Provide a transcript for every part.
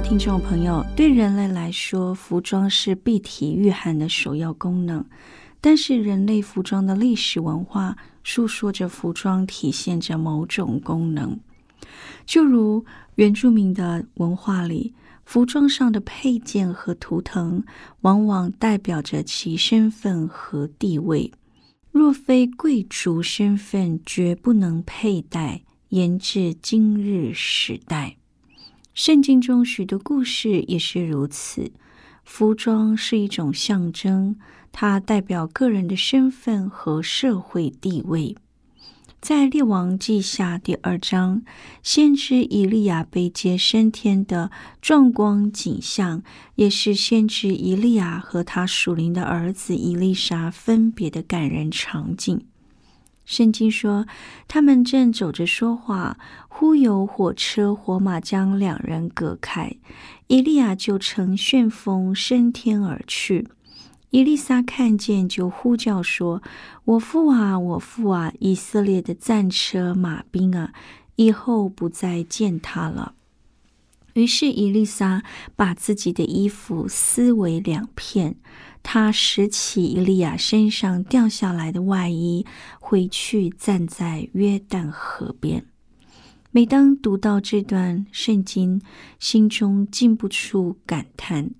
听众朋友，对人类来说，服装是蔽体御寒的首要功能。但是，人类服装的历史文化诉说着服装体现着某种功能。就如原住民的文化里，服装上的配件和图腾，往往代表着其身份和地位。若非贵族身份，绝不能佩戴，延至今日时代。圣经中许多故事也是如此。服装是一种象征，它代表个人的身份和社会地位。在列王记下第二章，先知以利亚被接升天的壮观景象，也是先知以利亚和他属灵的儿子以利沙分别的感人场景。圣经说，他们正走着说话，忽有火车火马将两人隔开，以利亚就乘旋风升天而去。伊丽莎看见，就呼叫说：“我父啊，我父啊！以色列的战车马兵啊，以后不再见他了。”于是伊丽莎把自己的衣服撕为两片。他拾起伊利亚身上掉下来的外衣，回去站在约旦河边。每当读到这段圣经，心中禁不住感叹：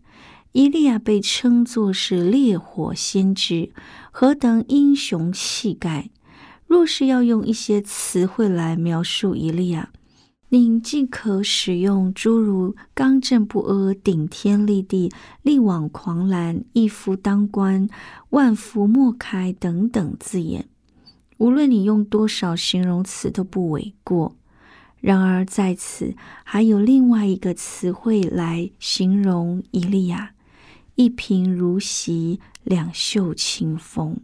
伊利亚被称作是烈火先知，何等英雄气概！若是要用一些词汇来描述伊利亚，您既可使用诸如刚正不阿、顶天立地、力挽狂澜、一夫当关、万夫莫开等等字眼，无论你用多少形容词都不为过。然而在此还有另外一个词汇来形容伊利亚：一贫如洗，两袖清风。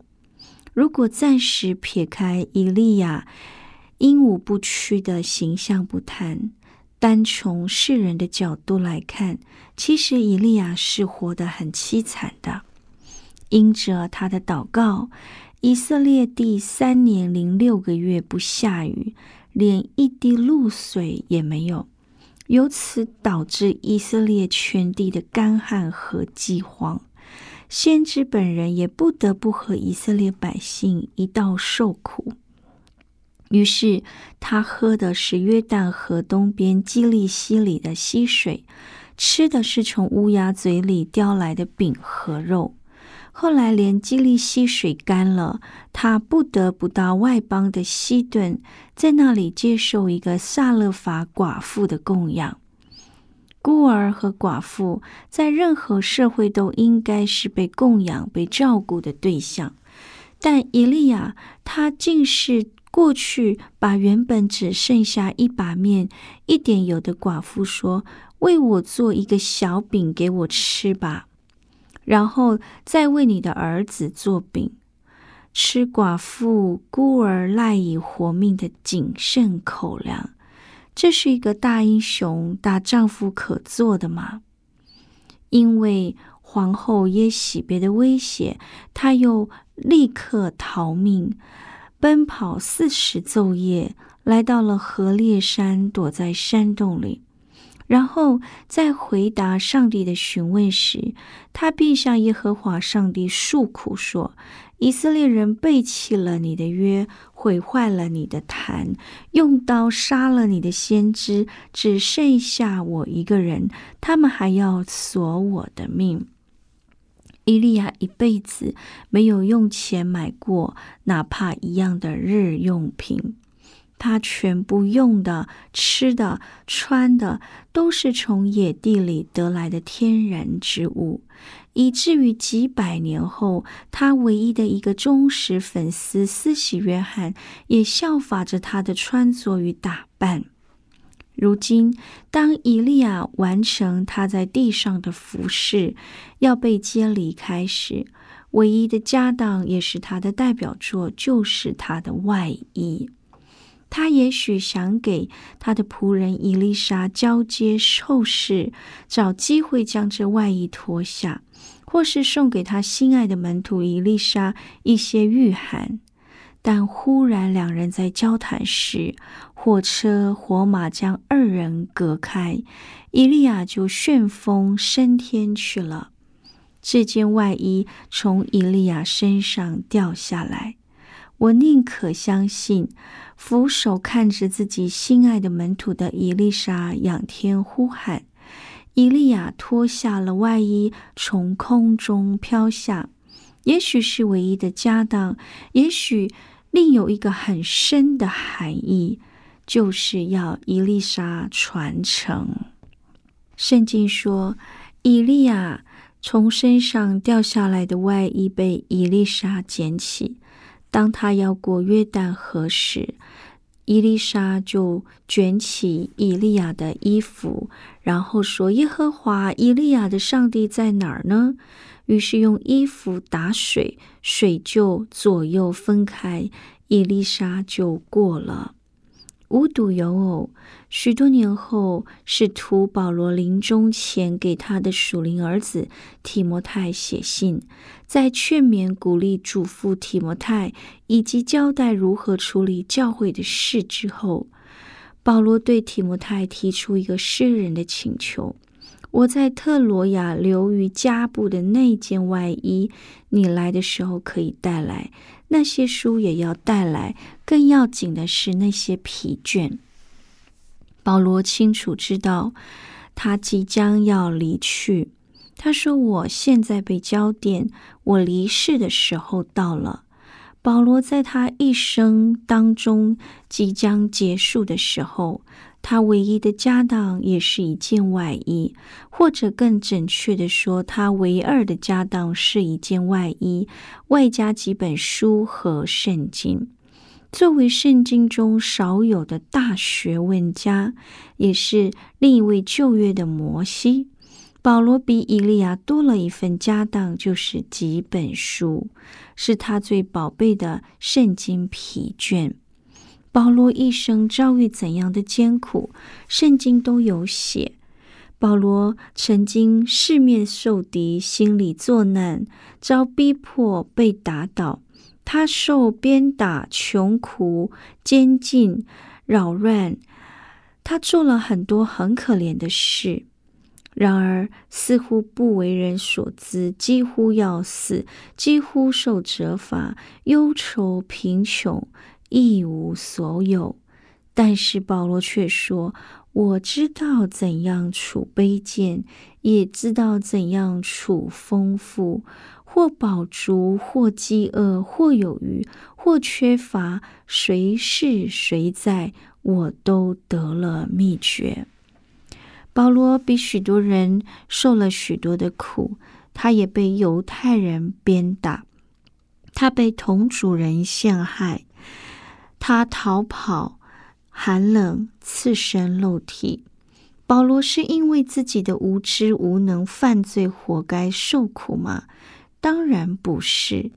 如果暂时撇开伊利亚，英武不屈的形象不谈，单从世人的角度来看，其实以利亚是活得很凄惨的。因着他的祷告，以色列第三年零六个月不下雨，连一滴露水也没有，由此导致以色列全地的干旱和饥荒。先知本人也不得不和以色列百姓一道受苦。于是他喝的是约旦河东边基利溪里的溪水，吃的是从乌鸦嘴里叼来的饼和肉。后来连基利溪水干了，他不得不到外邦的西顿，在那里接受一个萨勒法寡妇的供养。孤儿和寡妇在任何社会都应该是被供养、被照顾的对象，但以利亚他竟是。过去把原本只剩下一把面、一点油的寡妇说：“为我做一个小饼给我吃吧。”然后再为你的儿子做饼，吃寡妇孤儿赖以活命的谨慎口粮。这是一个大英雄、大丈夫可做的吗？因为皇后耶喜别的威胁，他又立刻逃命。奔跑四十昼夜，来到了河烈山，躲在山洞里。然后在回答上帝的询问时，他必向耶和华上帝诉苦说：“以色列人背弃了你的约，毁坏了你的坛，用刀杀了你的先知，只剩下我一个人，他们还要索我的命。”伊利亚一辈子没有用钱买过哪怕一样的日用品。他全部用的、吃的、穿的，都是从野地里得来的天然之物，以至于几百年后，他唯一的一个忠实粉丝斯喜约翰也效法着他的穿着与打扮。如今，当以利亚完成他在地上的服饰，要被接离开时，唯一的家当也是他的代表作，就是他的外衣。他也许想给他的仆人伊丽莎交接后事，找机会将这外衣脱下，或是送给他心爱的门徒伊丽莎一些御寒。但忽然两人在交谈时，火车火马将二人隔开，伊利亚就旋风升天去了。这件外衣从伊利亚身上掉下来，我宁可相信。俯首看着自己心爱的门徒的伊丽莎仰天呼喊，伊利亚脱下了外衣，从空中飘下。也许是唯一的家当，也许另有一个很深的含义，就是要伊丽莎传承。圣经说，伊利亚从身上掉下来的外衣被伊丽莎捡起。当他要过约旦河时，伊丽莎就卷起以利亚的衣服，然后说：“耶和华以利亚的上帝在哪儿呢？”于是用衣服打水，水就左右分开，伊丽莎就过了。无独有偶，许多年后，使徒保罗临终前给他的属灵儿子提摩太写信，在劝勉、鼓励、嘱咐提摩太，以及交代如何处理教会的事之后，保罗对提摩太提出一个诗人的请求：“我在特罗亚留于加布的那件外衣，你来的时候可以带来。”那些书也要带来，更要紧的是那些疲倦。保罗清楚知道他即将要离去。他说：“我现在被焦点，我离世的时候到了。”保罗在他一生当中即将结束的时候。他唯一的家当也是一件外衣，或者更准确的说，他唯二的家当是一件外衣，外加几本书和圣经。作为圣经中少有的大学问家，也是另一位旧约的摩西，保罗比以利亚多了一份家当，就是几本书，是他最宝贝的圣经皮卷。保罗一生遭遇怎样的艰苦，圣经都有写。保罗曾经四面受敌，心里作难，遭逼迫，被打倒。他受鞭打、穷苦、监禁、扰乱，他做了很多很可怜的事。然而，似乎不为人所知，几乎要死，几乎受责罚，忧愁、贫穷。一无所有，但是保罗却说：“我知道怎样处卑贱，也知道怎样处丰富，或饱足，或饥饿，或有余，或缺乏，谁是谁在，我都得了秘诀。”保罗比许多人受了许多的苦，他也被犹太人鞭打，他被同主人陷害。他逃跑，寒冷刺身肉体。保罗是因为自己的无知无能犯罪，活该受苦吗？当然不是。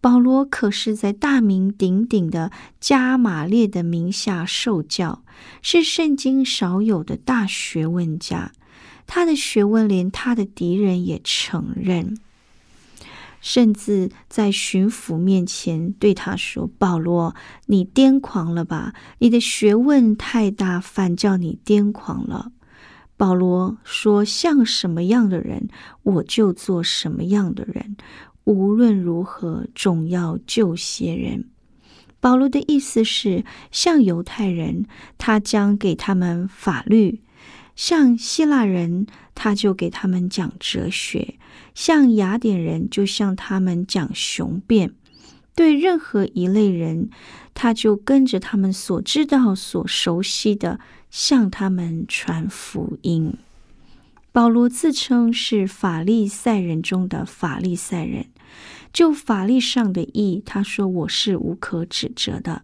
保罗可是在大名鼎鼎的加马列的名下受教，是圣经少有的大学问家。他的学问连他的敌人也承认。甚至在巡抚面前对他说：“保罗，你癫狂了吧？你的学问太大，反叫你癫狂了。”保罗说：“像什么样的人，我就做什么样的人。无论如何总要救些人。保罗的意思是，像犹太人，他将给他们法律；像希腊人，他就给他们讲哲学；像雅典人，就向他们讲雄辩。对任何一类人，他就跟着他们所知道、所熟悉的，向他们传福音。保罗自称是法利赛人中的法利赛人，就法律上的义，他说我是无可指责的。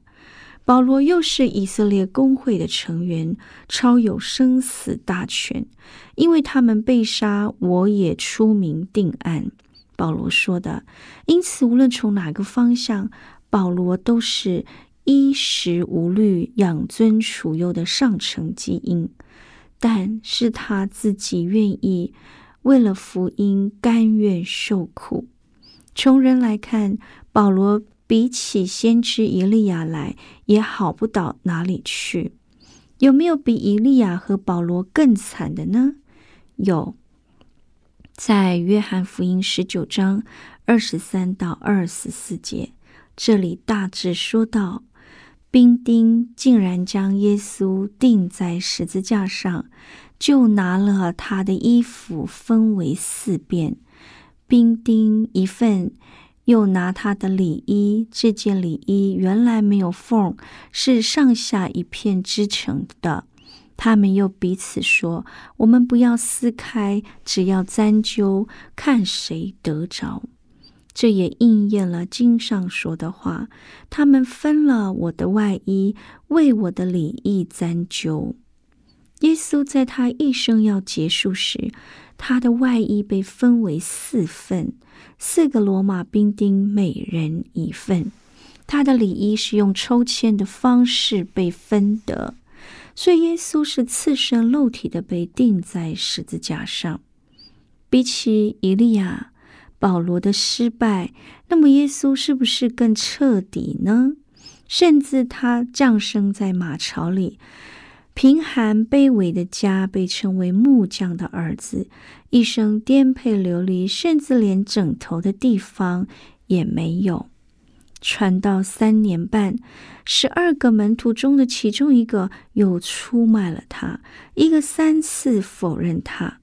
保罗又是以色列公会的成员，超有生死大权，因为他们被杀，我也出名定案。保罗说的，因此无论从哪个方向，保罗都是衣食无虑、养尊处优的上乘基因。但是他自己愿意为了福音甘愿受苦。从人来看，保罗比起先知以利亚来也好不到哪里去。有没有比以利亚和保罗更惨的呢？有，在约翰福音十九章二十三到二十四节，这里大致说到。兵丁竟然将耶稣钉在十字架上，就拿了他的衣服分为四遍，兵丁一份，又拿他的里衣。这件里衣原来没有缝，是上下一片织成的。他们又彼此说：“我们不要撕开，只要粘揪，看谁得着。”这也应验了经上说的话：“他们分了我的外衣，为我的礼义沾灸。”耶稣在他一生要结束时，他的外衣被分为四份，四个罗马兵丁每人一份。他的礼衣是用抽签的方式被分得，所以耶稣是赤身肉体的被钉在十字架上。比起以利亚。保罗的失败，那么耶稣是不是更彻底呢？甚至他降生在马槽里，贫寒卑微的家，被称为木匠的儿子，一生颠沛流离，甚至连枕头的地方也没有。传到三年半，十二个门徒中的其中一个又出卖了他，一个三次否认他。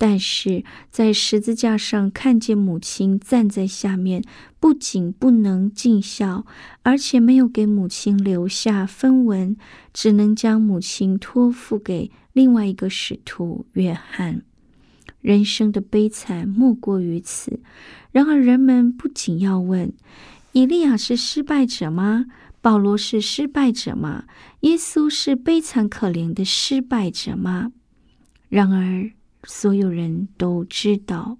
但是在十字架上看见母亲站在下面，不仅不能尽孝，而且没有给母亲留下分文，只能将母亲托付给另外一个使徒约翰。人生的悲惨莫过于此。然而，人们不仅要问：以利亚是失败者吗？保罗是失败者吗？耶稣是悲惨可怜的失败者吗？然而。所有人都知道，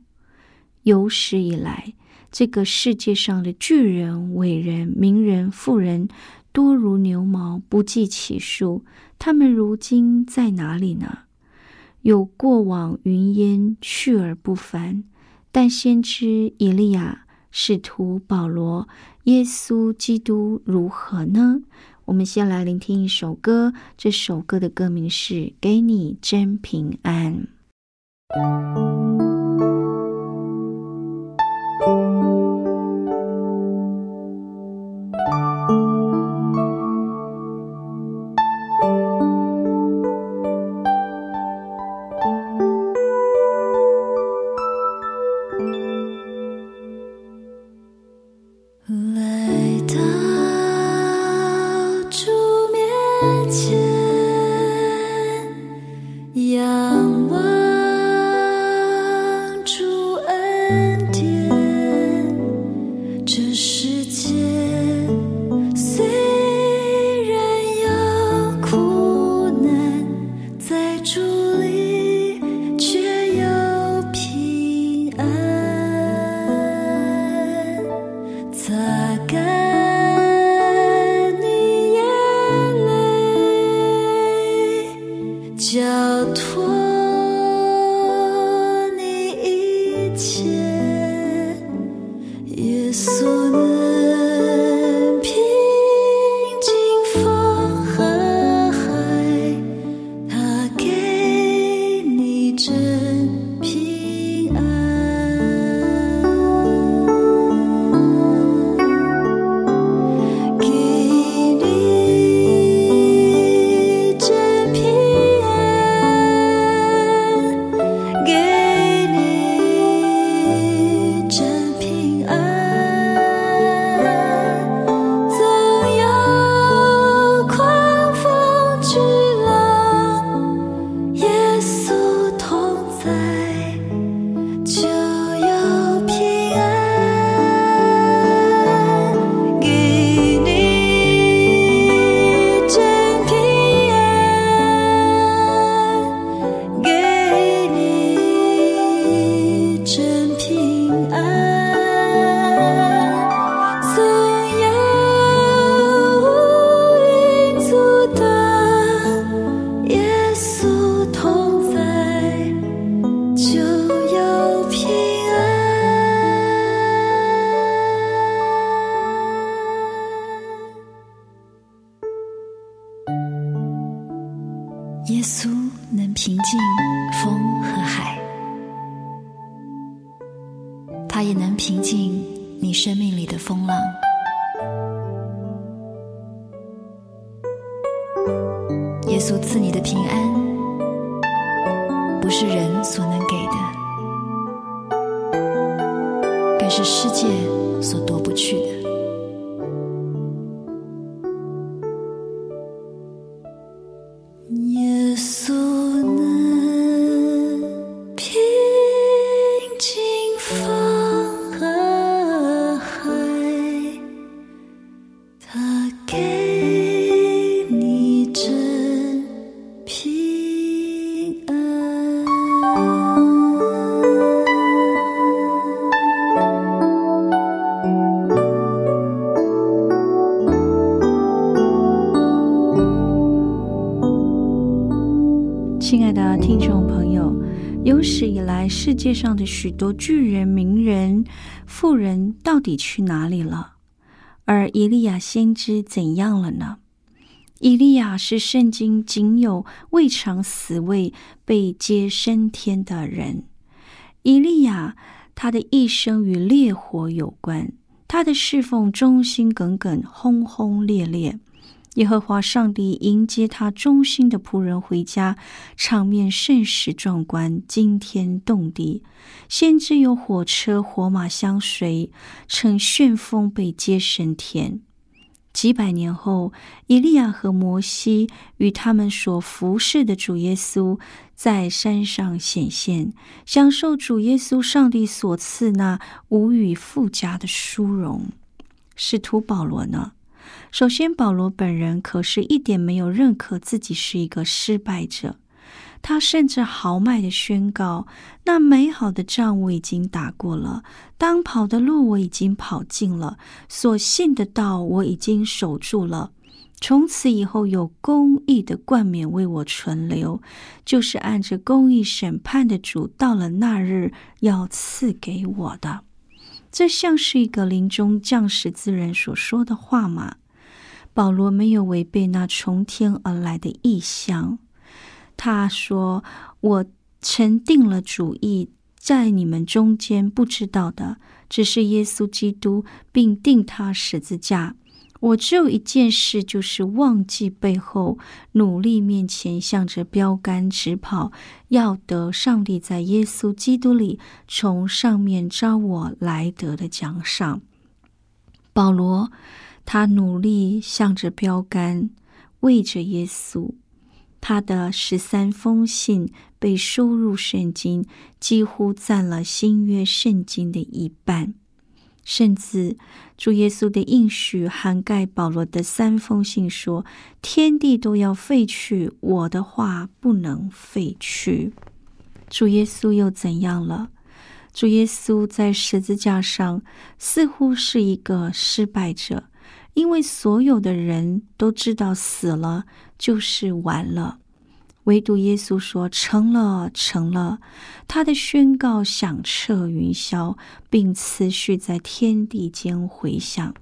有史以来，这个世界上的巨人、伟人、名人、富人多如牛毛，不计其数。他们如今在哪里呢？有过往云烟，去而不返。但先知以利亚、使徒保罗、耶稣基督如何呢？我们先来聆听一首歌，这首歌的歌名是《给你真平安》。Música 生命里的风浪。耶稣赐你的平安，不是人所能给的，更是世界所夺不去的。朋友有史以来，世界上的许多巨人、名人、富人到底去哪里了？而以利亚先知怎样了呢？以利亚是圣经仅有未尝死位被接升天的人。以利亚他的一生与烈火有关，他的侍奉忠心耿耿、轰轰烈烈。耶和华上帝迎接他忠心的仆人回家，场面甚是壮观，惊天动地。先知有火车火马相随，乘旋风被接升天。几百年后，以利亚和摩西与他们所服侍的主耶稣在山上显现，享受主耶稣上帝所赐那无与复加的殊荣。使徒保罗呢？首先，保罗本人可是一点没有认可自己是一个失败者，他甚至豪迈的宣告：“那美好的仗我已经打过了，当跑的路我已经跑尽了，所信的道我已经守住了。从此以后，有公义的冠冕为我存留，就是按着公义审判的主到了那日要赐给我的。”这像是一个临终将士之人所说的话吗？保罗没有违背那从天而来的意象。他说：“我曾定了主意，在你们中间不知道的，只是耶稣基督，并定他十字架。我只有一件事，就是忘记背后，努力面前，向着标杆直跑，要得上帝在耶稣基督里从上面招我来得的奖赏。”保罗。他努力向着标杆，为着耶稣。他的十三封信被收入圣经，几乎占了新约圣经的一半。甚至主耶稣的应许涵盖保罗的三封信，说：“天地都要废去，我的话不能废去。”主耶稣又怎样了？主耶稣在十字架上似乎是一个失败者。因为所有的人都知道死了就是完了，唯独耶稣说成了，成了。他的宣告响彻云霄，并持续在天地间回响。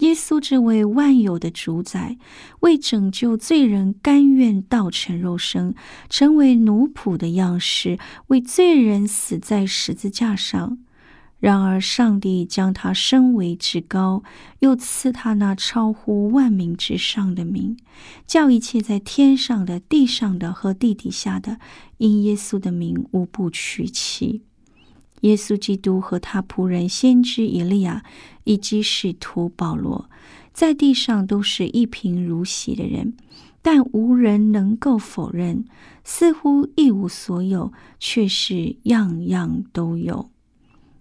耶稣这位万有的主宰，为拯救罪人，甘愿道成肉身，成为奴仆的样式，为罪人死在十字架上。然而，上帝将他升为至高，又赐他那超乎万民之上的名，叫一切在天上的、地上的和地底下的，因耶稣的名无不屈膝。耶稣基督和他仆人先知以利亚以及使徒保罗，在地上都是一贫如洗的人，但无人能够否认，似乎一无所有，却是样样都有。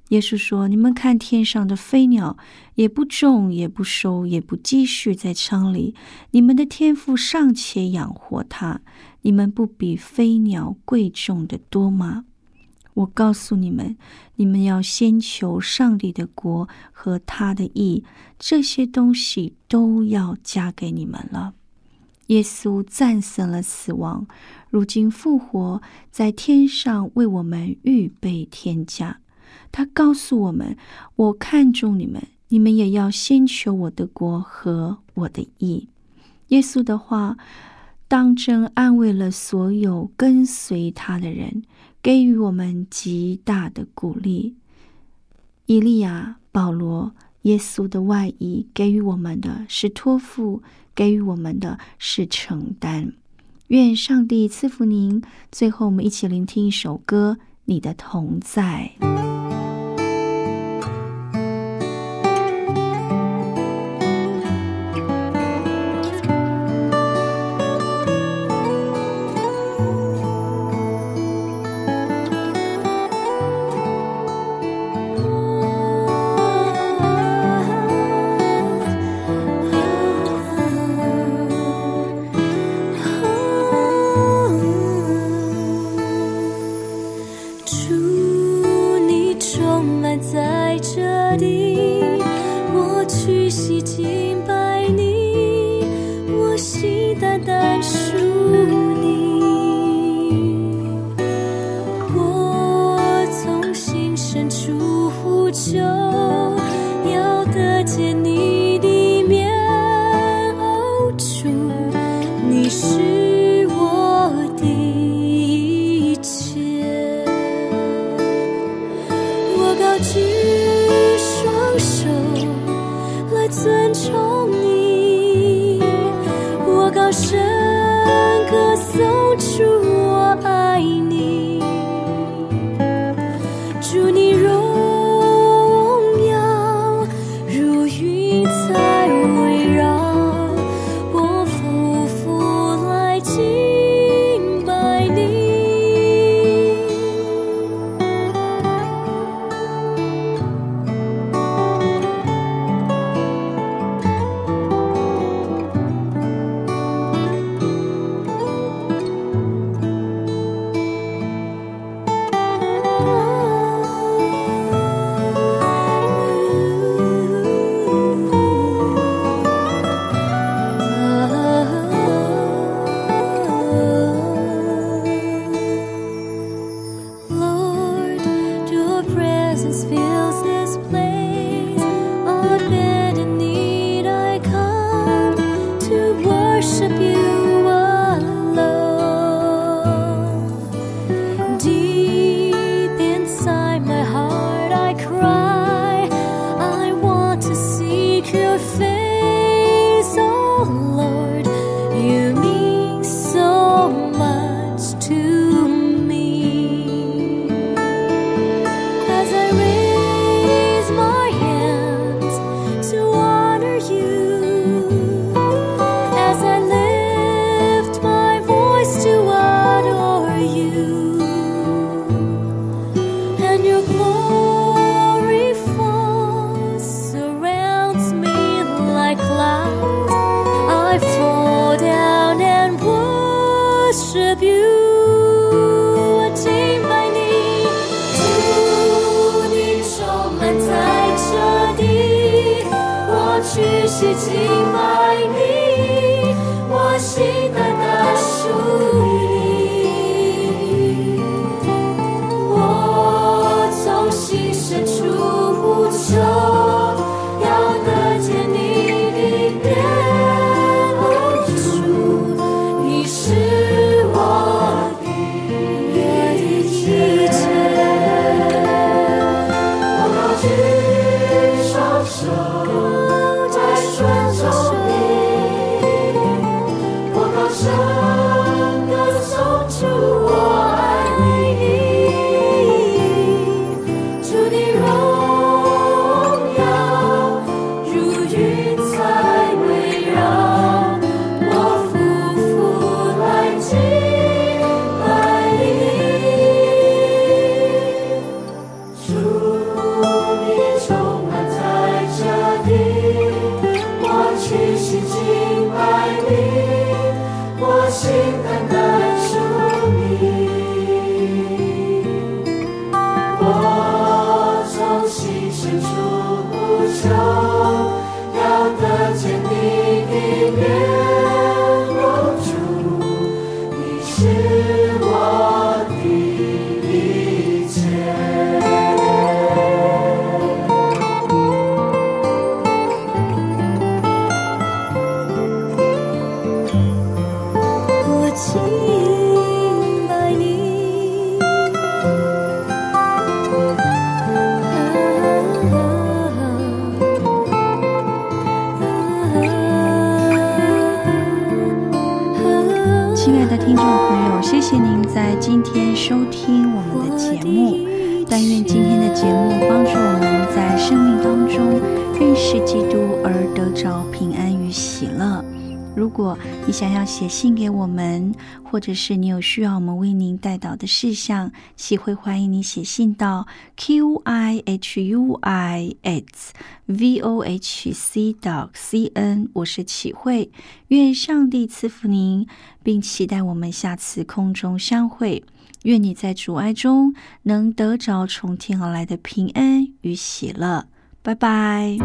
耶稣说：“你们看天上的飞鸟，也不种，也不收，也不积蓄在仓里，你们的天赋尚且养活它，你们不比飞鸟贵重的多吗？我告诉你们，你们要先求上帝的国和他的义，这些东西都要加给你们了。”耶稣战胜了死亡，如今复活在天上，为我们预备天家。他告诉我们：“我看中你们，你们也要先求我的国和我的义。”耶稣的话当真安慰了所有跟随他的人，给予我们极大的鼓励。以利亚、保罗、耶稣的外衣给予我们的是托付，给予我们的是承担。愿上帝赐福您。最后，我们一起聆听一首歌：《你的同在》。是 presence fills this place. 收听我们的节目。但愿今天的节目帮助我们在生命当中认识基督，而得着平安与喜乐。如果你想要写信给我们，或者是你有需要我们为您带导的事项，启会欢迎你写信到 q i h u i s v o h c dot c n。我是启慧，愿上帝赐福您，并期待我们下次空中相会。愿你在阻碍中能得着从天而来的平安与喜乐。拜拜。